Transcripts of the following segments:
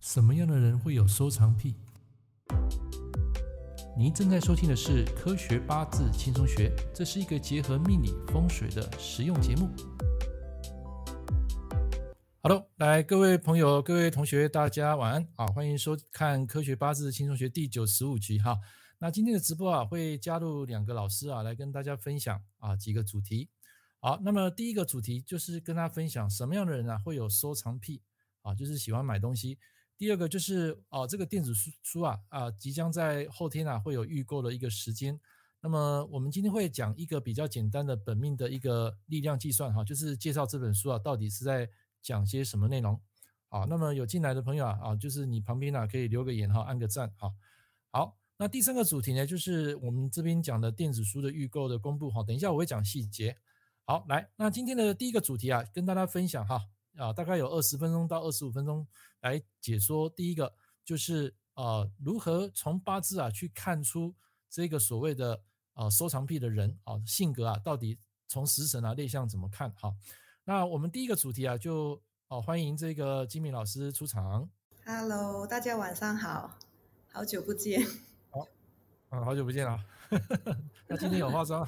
什么样的人会有收藏癖？您正在收听的是《科学八字轻松学》，这是一个结合命理风水的实用节目。Hello，来各位朋友、各位同学，大家晚安啊！欢迎收看《科学八字轻松学》第九十五集哈。那今天的直播啊，会加入两个老师啊，来跟大家分享啊几个主题。好，那么第一个主题就是跟大家分享什么样的人啊会有收藏癖啊，就是喜欢买东西。第二个就是哦，这个电子书书啊啊，即将在后天啊会有预购的一个时间。那么我们今天会讲一个比较简单的本命的一个力量计算哈，就是介绍这本书啊到底是在讲些什么内容。好，那么有进来的朋友啊啊，就是你旁边啊可以留个言哈，按个赞哈。好，那第三个主题呢，就是我们这边讲的电子书的预购的公布哈。等一下我会讲细节。好，来，那今天的第一个主题啊，跟大家分享哈。啊，大概有二十分钟到二十五分钟来解说。第一个就是呃，如何从八字啊去看出这个所谓的呃收藏癖的人啊性格啊，到底从食神啊类象怎么看？好，那我们第一个主题啊，就哦、呃、欢迎这个金敏老师出场。Hello，大家晚上好，好久不见。好，嗯，好久不见了。那今天有化妆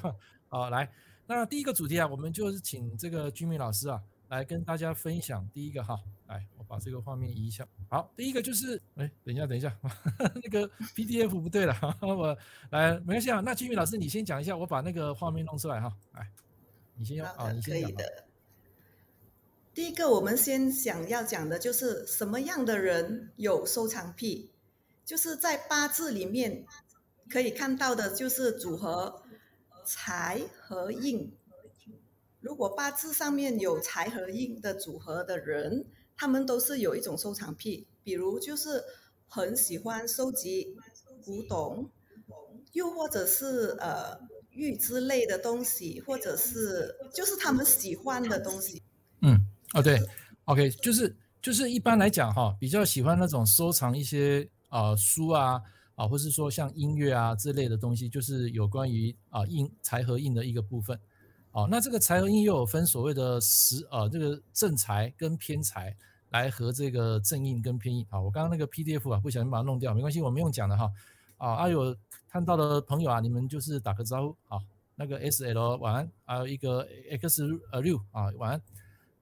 好，来，那第一个主题啊，我们就是请这个居民老师啊。来跟大家分享第一个哈，来我把这个画面移一下。好，第一个就是，哎，等一下，等一下，呵 呵那个 PDF 不对了，我来没关系啊。那金宇老师你先讲一下，我把那个画面弄出来哈。来，你先用啊，你先讲。可以的。第一个，我们先想要讲的就是什么样的人有收藏癖，就是在八字里面可以看到的，就是组合财和印。如果八字上面有财和印的组合的人，他们都是有一种收藏癖，比如就是很喜欢收集古董，又或者是呃玉之类的东西，或者是就是他们喜欢的东西。嗯，哦对，OK，就是就是一般来讲哈，比较喜欢那种收藏一些啊、呃、书啊啊，或是说像音乐啊之类的东西，就是有关于啊印财和印的一个部分。哦，那这个财和印又有分所谓的十呃这个正财跟偏财来和这个正印跟偏印。好，我刚刚那个 PDF 啊不小心把它弄掉，没关系，我们用讲的哈。啊，啊有看到的朋友啊，你们就是打个招呼。好，那个 SL 晚安，还有一个 X 呃六啊晚安。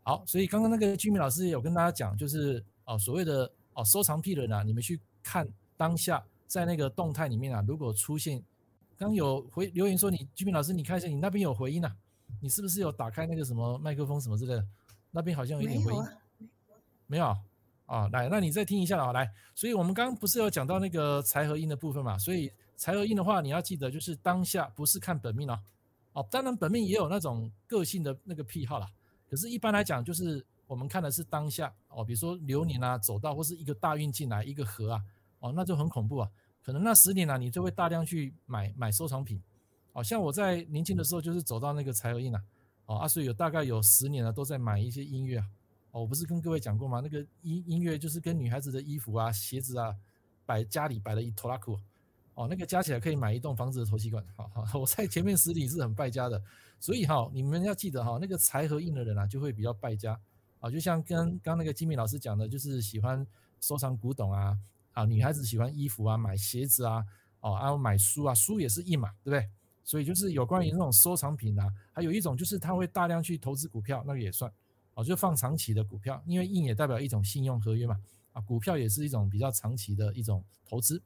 好，所以刚刚那个居民老师有跟大家讲，就是哦所谓的哦收藏癖的人啊，你们去看当下在那个动态里面啊，如果出现刚有回留言说你居民老师你看一下你那边有回音啊。你是不是有打开那个什么麦克风什么之类的？那边好像有点回音。没有啊。来，那你再听一下啊，来。所以我们刚刚不是有讲到那个财和印的部分嘛？所以财和印的话，你要记得就是当下不是看本命哦。哦，当然本命也有那种个性的那个癖好啦。可是，一般来讲，就是我们看的是当下哦，比如说流年啊，走到或是一个大运进来一个合啊，哦，那就很恐怖啊。可能那十年啊，你就会大量去买买收藏品。好像我在年轻的时候就是走到那个财和印啊，哦，阿水有大概有十年了，都在买一些音乐啊，哦，我不是跟各位讲过吗？那个音音乐就是跟女孩子的衣服啊、鞋子啊，摆家里摆了一拖拉库，哦，那个加起来可以买一栋房子的头期款，好好，我在前面十里是很败家的，所以哈，你们要记得哈，那个财和印的人啊，就会比较败家，啊，就像跟刚那个金敏老师讲的，就是喜欢收藏古董啊，啊，女孩子喜欢衣服啊、买鞋子啊，哦，还有买书啊，书也是印嘛，对不对？所以就是有关于那种收藏品啊，还有一种就是他会大量去投资股票，那个也算，哦，就放长期的股票，因为印也代表一种信用合约嘛，啊，股票也是一种比较长期的一种投资，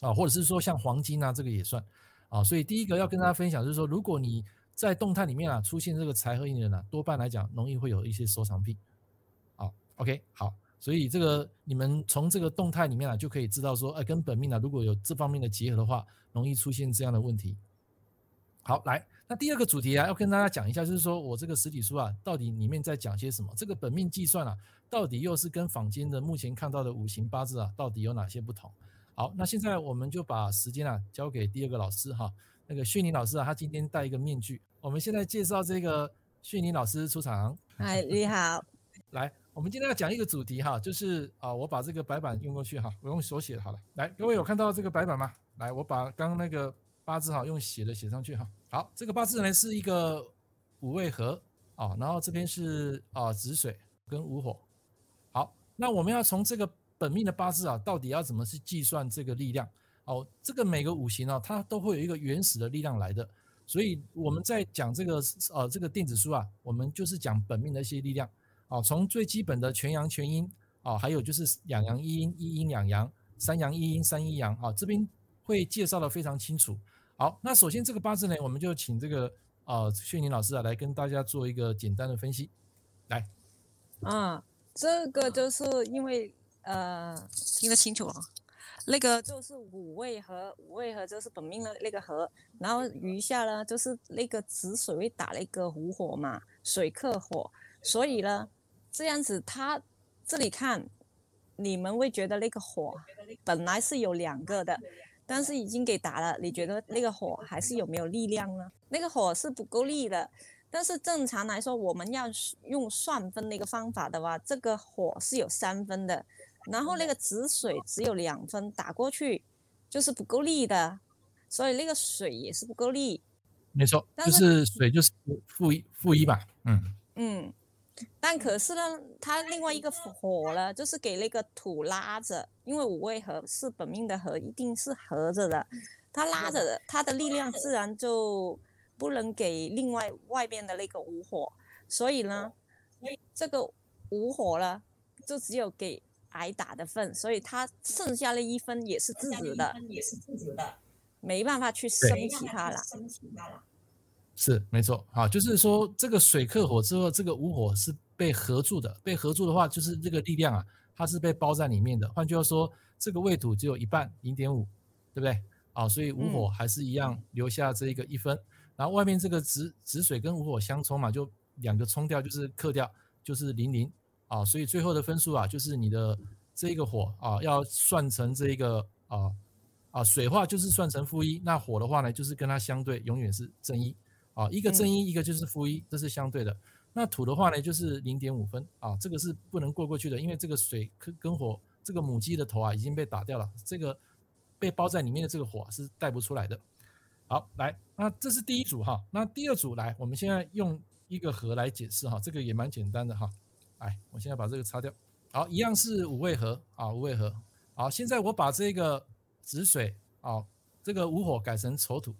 啊，或者是说像黄金啊，这个也算，啊，所以第一个要跟大家分享就是说，如果你在动态里面啊出现这个财和印的呢，多半来讲容易会有一些收藏癖，好，OK，好，所以这个你们从这个动态里面啊就可以知道说，哎，跟本命啊如果有这方面的结合的话，容易出现这样的问题。好，来，那第二个主题啊，要跟大家讲一下，就是说我这个实体书啊，到底里面在讲些什么？这个本命计算啊，到底又是跟坊间的目前看到的五行八字啊，到底有哪些不同？好，那现在我们就把时间啊交给第二个老师哈，那个炫宁老师啊，他今天戴一个面具。我们现在介绍这个炫宁老师出场。嗨，你好。来，我们今天要讲一个主题哈，就是啊，我把这个白板用过去哈，我用手写好了。来，各位有看到这个白板吗？来，我把刚刚那个。八字哈，用写的写上去哈。好，这个八字呢是一个五味合啊，然后这边是啊子水跟午火。好，那我们要从这个本命的八字啊，到底要怎么去计算这个力量？哦，这个每个五行啊，它都会有一个原始的力量来的。所以我们在讲这个呃这个电子书啊，我们就是讲本命的一些力量。哦，从最基本的全阳全阴啊，还有就是两阳一阴一阴两阳，三阳一阴三一阳啊，这边会介绍的非常清楚。好，那首先这个八字呢，我们就请这个呃炫宁老师啊来跟大家做一个简单的分析。来，啊，这个就是因为呃听得清楚啊。那个就是五位和，五位和就是本命的那个和，然后余下呢就是那个子水会打了一个午火嘛，水克火，所以呢这样子他这里看，你们会觉得那个火本来是有两个的，但是已经给打了，你觉得那个火还是有没有力量呢？那个火是不够力的，但是正常来说我们要用算分那个方法的话，这个火是有三分的。然后那个止水只有两分，打过去就是不够力的，所以那个水也是不够力。没错，就是水就是负一负一吧，嗯嗯。但可是呢，它另外一个火呢，就是给那个土拉着，因为五味合是本命的合，一定是合着的，它拉着的，它的力量自然就不能给另外外边的那个无火，所以呢，这个无火呢，就只有给。挨打的份，所以他剩下那一分也是自己的，也是自己的，没办法去生其他了。是没错，好，就是说这个水克火之后，这个无火是被合住的，被合住的话，就是这个力量啊，它是被包在里面的。换句话说，这个未土只有一半，零点五，对不对？啊，所以无火还是一样留下这一个一分，嗯、然后外面这个子子水跟无火相冲嘛，就两个冲掉，就是克掉，就是零零。啊，所以最后的分数啊，就是你的这一个火啊，要算成这一个啊啊水化就是算成负一，那火的话呢，就是跟它相对，永远是正一啊，一个正一，一个就是负一，这是相对的。那土的话呢，就是零点五分啊，这个是不能过过去的，因为这个水跟跟火这个母鸡的头啊已经被打掉了，这个被包在里面的这个火是带不出来的。好，来，那这是第一组哈，那第二组来，我们现在用一个和来解释哈，这个也蛮简单的哈。来，我现在把这个擦掉。好，一样是五位和啊，五位和。好，现在我把这个止水啊，这个无火改成丑土。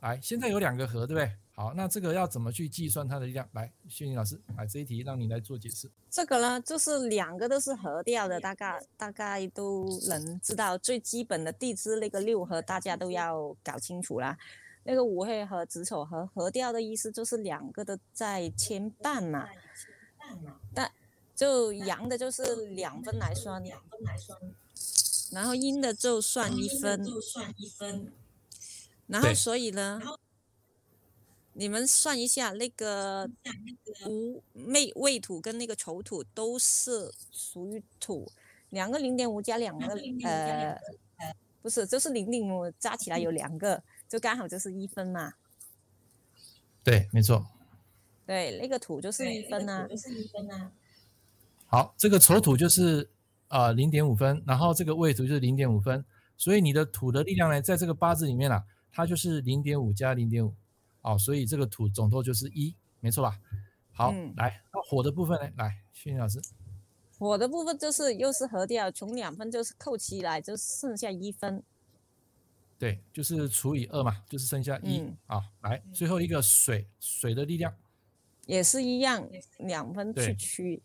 来，现在有两个和，对不对？好，那这个要怎么去计算它的力量？来，谢宁老师，来这一题让你来做解释。这个呢，就是两个都是合掉的，大概大概都能知道最基本的地支那个六合，大家都要搞清楚啦。那个五黑和子丑合合掉的意思就是两个都在牵绊嘛。但就阳的就是两分来算，两分来算，然后阴的就算一分，就算一分，然后所以呢，你们算一下那个午未未土跟那个丑土都是属于土，两个零点五加两个呃，不是就是零点五加起来有两个，就刚好就是一分嘛。对，没错。对，那个土就是一分啊，就是一分啊。好，这个丑土就是呃零点五分，然后这个未土就是零点五分，所以你的土的力量呢，在这个八字里面啊，它就是零点五加零点五，哦，所以这个土总透就是一，没错吧？好，嗯、来，那火的部分呢？来，炫宁老师。火的部分就是又是合掉，从两分就是扣起来，就剩下一分。对，就是除以二嘛，就是剩下一。啊、嗯，来，最后一个水，水的力量。也是一样，两分去取，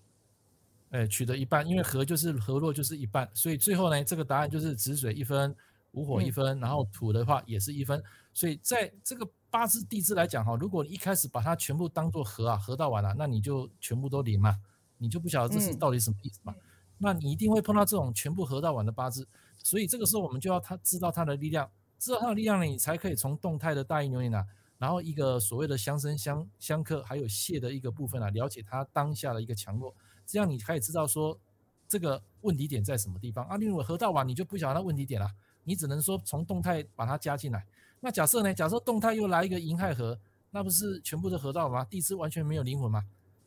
哎，取得一半，因为合就是合落就是一半，所以最后呢，这个答案就是止水一分，午火一分，嗯、然后土的话也是一分，所以在这个八字地支来讲哈，如果你一开始把它全部当做合啊，合到完了，那你就全部都零嘛，你就不晓得这是到底什么意思嘛，嗯、那你一定会碰到这种全部合到完的八字，所以这个时候我们就要他知道它的力量，知道它的力量呢，你才可以从动态的大运流年啊。然后一个所谓的相生相相克，还有泄的一个部分啊，了解它当下的一个强弱，这样你可以知道说这个问题点在什么地方啊。你如果合到完，你就不晓得那问题点了，你只能说从动态把它加进来。那假设呢？假设动态又来一个银亥合，那不是全部都合到吗？地支完全没有灵魂吗？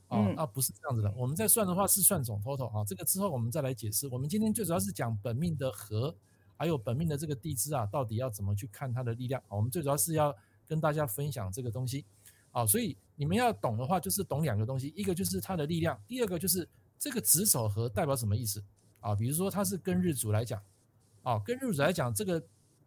哦，那不是这样子的。我们在算的话是算总 total 啊，这个之后我们再来解释。我们今天最主要是讲本命的合，还有本命的这个地支啊，到底要怎么去看它的力量。我们最主要是要。跟大家分享这个东西，啊，所以你们要懂的话，就是懂两个东西，一个就是它的力量，第二个就是这个子丑合代表什么意思，啊，比如说它是跟日主来讲，哦，跟日主来讲这个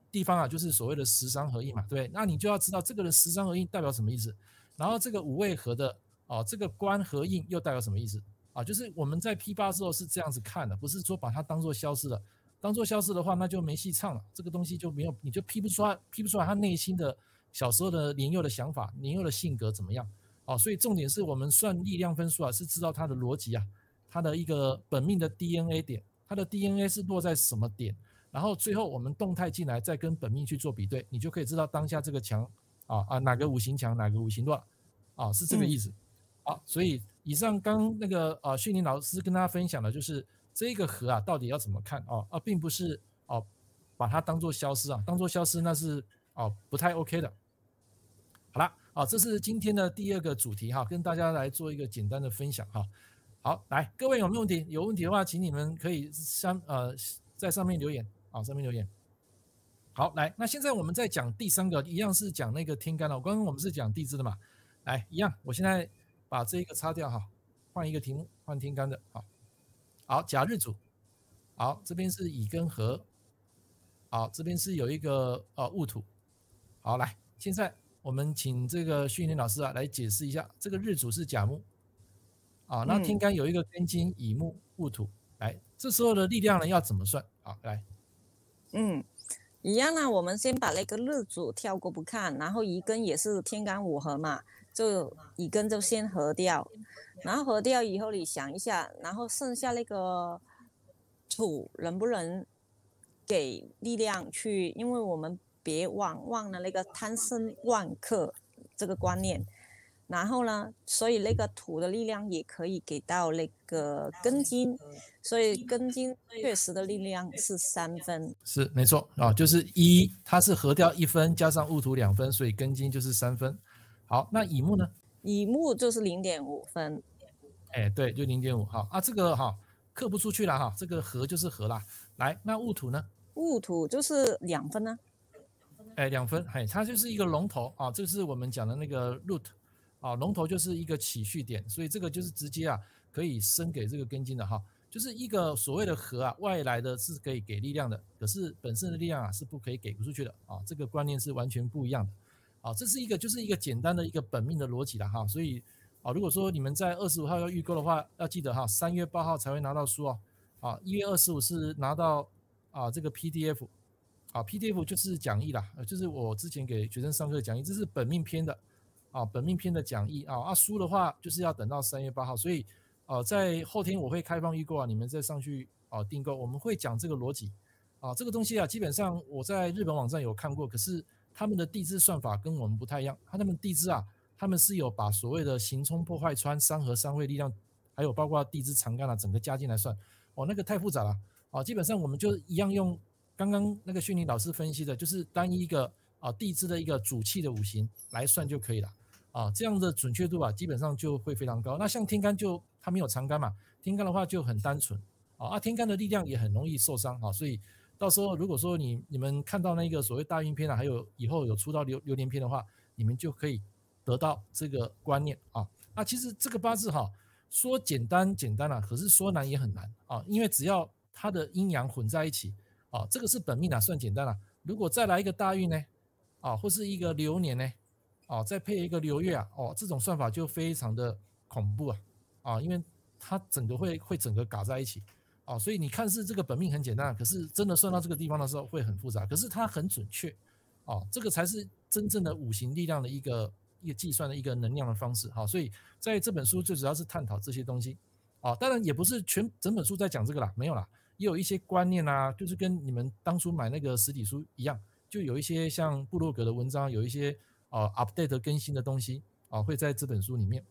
地方啊，就是所谓的十伤合印嘛，对，那你就要知道这个的十伤合印代表什么意思，然后这个五位合的哦，这个官合印又代表什么意思啊？就是我们在批八之后是这样子看的，不是说把它当做消失了，当做消失的话，那就没戏唱了，这个东西就没有，你就批不出来，批不出来他内心的小时候的年幼的想法，年幼的性格怎么样？哦，所以重点是我们算力量分数啊，是知道它的逻辑啊，它的一个本命的 DNA 点，它的 DNA 是落在什么点，然后最后我们动态进来，再跟本命去做比对，你就可以知道当下这个强啊啊哪个五行强，哪个五行弱，啊是这个意思。好、嗯，所以以上刚那个啊训练老师跟大家分享的就是这个合啊到底要怎么看哦，啊并不是哦把它当做消失啊，当做消失那是哦不太 OK 的。好了。啊，这是今天的第二个主题哈，跟大家来做一个简单的分享哈。好，来，各位有没有问题？有问题的话，请你们可以上呃在上面留言啊，上面留言。好，来，那现在我们再讲第三个，一样是讲那个天干了。刚刚我们是讲地支的嘛，来，一样，我现在把这一个擦掉哈，换一个题目，换天干的。好，好，甲日主，好，这边是乙跟合，好，这边是有一个呃戊土，好，来，现在。我们请这个训练老师啊来解释一下，这个日主是甲木，啊，那天干有一个庚金乙木戊土，来，这时候的力量呢要怎么算？好，来，嗯，一样啦，我们先把那个日主跳过不看，然后乙庚也是天干五合嘛，就乙庚就先合掉，然后合掉以后你想一下，然后剩下那个土能不能给力量去？因为我们。别忘忘了那个贪生万克这个观念，然后呢，所以那个土的力量也可以给到那个根茎，所以根茎确实的力量是三分，是没错啊，就是一，它是合掉一分，加上戊土两分，所以根茎就是三分。好，那乙木呢？乙木就是零点五分，哎，对，就零点五。好啊，这个哈刻不出去了哈，这个合就是合啦。来，那戊土呢？戊土就是两分呢。哎，两分，哎，它就是一个龙头啊，这是我们讲的那个 root 啊，龙头就是一个起序点，所以这个就是直接啊可以生给这个根金的哈，就是一个所谓的核啊，外来的是可以给力量的，可是本身的力量啊是不可以给不出去的啊，这个观念是完全不一样的啊，这是一个就是一个简单的一个本命的逻辑了哈，所以啊，如果说你们在二十五号要预购的话，要记得哈，三月八号才会拿到书哦，啊，一月二十五是拿到啊这个 PDF。啊，PDF 就是讲义啦，就是我之前给学生上课的讲义，这是本命篇的，啊，本命篇的讲义啊，啊书的话就是要等到三月八号，所以，呃，在后天我会开放预购啊，你们再上去啊订购，我们会讲这个逻辑，啊，这个东西啊，基本上我在日本网站有看过，可是他们的地支算法跟我们不太一样，他们地支啊，他们是有把所谓的刑冲破坏穿三合三会力量，还有包括地支长干啊，整个加进来算，哦，那个太复杂了，啊，基本上我们就一样用。刚刚那个训练老师分析的，就是单一一个啊地支的一个主气的五行来算就可以了啊，这样的准确度啊，基本上就会非常高。那像天干就它没有长干嘛，天干的话就很单纯啊，啊天干的力量也很容易受伤啊，所以到时候如果说你你们看到那个所谓大运篇啊，还有以后有出到流流年篇的话，你们就可以得到这个观念啊。那其实这个八字哈，说简单简单啊，可是说难也很难啊，因为只要它的阴阳混在一起。啊，这个是本命啊，算简单了。如果再来一个大运呢，啊，或是一个流年呢，啊，再配一个流月啊，哦，这种算法就非常的恐怖啊，啊，因为它整个会会整个嘎在一起，啊，所以你看似这个本命很简单，可是真的算到这个地方的时候会很复杂，可是它很准确，啊，这个才是真正的五行力量的一个一个计算的一个能量的方式，好，所以在这本书最主要是探讨这些东西，啊，当然也不是全整本书在讲这个啦，没有啦。也有一些观念啊，就是跟你们当初买那个实体书一样，就有一些像布洛格的文章，有一些、呃、update 更新的东西啊，会在这本书里面。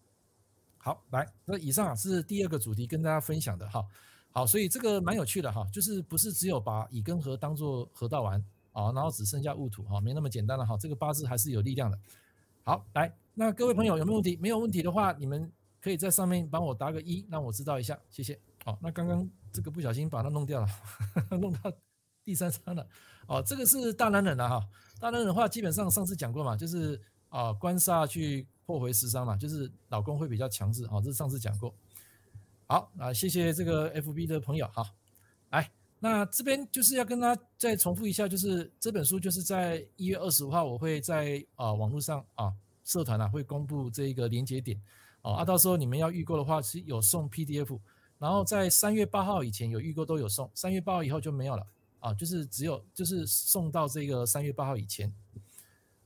好，来，那以上是第二个主题跟大家分享的哈。好，所以这个蛮有趣的哈，就是不是只有把乙庚合当做合到完啊，然后只剩下戊土哈，没那么简单了哈。这个八字还是有力量的。好，来，那各位朋友有没有问题？没有问题的话，你们可以在上面帮我打个一，让我知道一下，谢谢。好，那刚刚。这个不小心把它弄掉了，弄到第三张了。哦，这个是大男人了哈。大男人的话，基本上上次讲过嘛，就是啊，官杀去破回十伤嘛，就是老公会比较强势。哦，这是上次讲过。好啊，谢谢这个 FB 的朋友哈。来，那这边就是要跟大家再重复一下，就是这本书就是在一月二十五号，我会在啊网络上啊社团啊会公布这一个连接点，哦啊，到时候你们要预购的话是有送 PDF，然后在三月八号以前有预购都有送，三月八号以后就没有了啊，就是只有就是送到这个三月八号以前。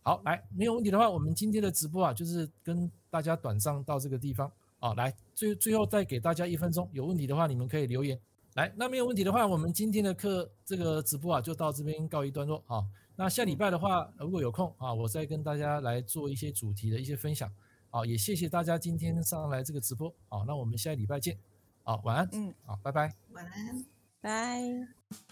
好，来，没有问题的话，我们今天的直播啊，就是跟大家短暂到这个地方啊，来，最最后再给大家一分钟，有问题的话你们可以留言。来，那没有问题的话，我们今天的课这个直播啊，就到这边告一段落啊。那下礼拜的话，如果有空啊，我再跟大家来做一些主题的一些分享。啊，也谢谢大家今天上来这个直播。啊，那我们下礼拜见。好，晚安。嗯，好，拜拜。晚安，拜。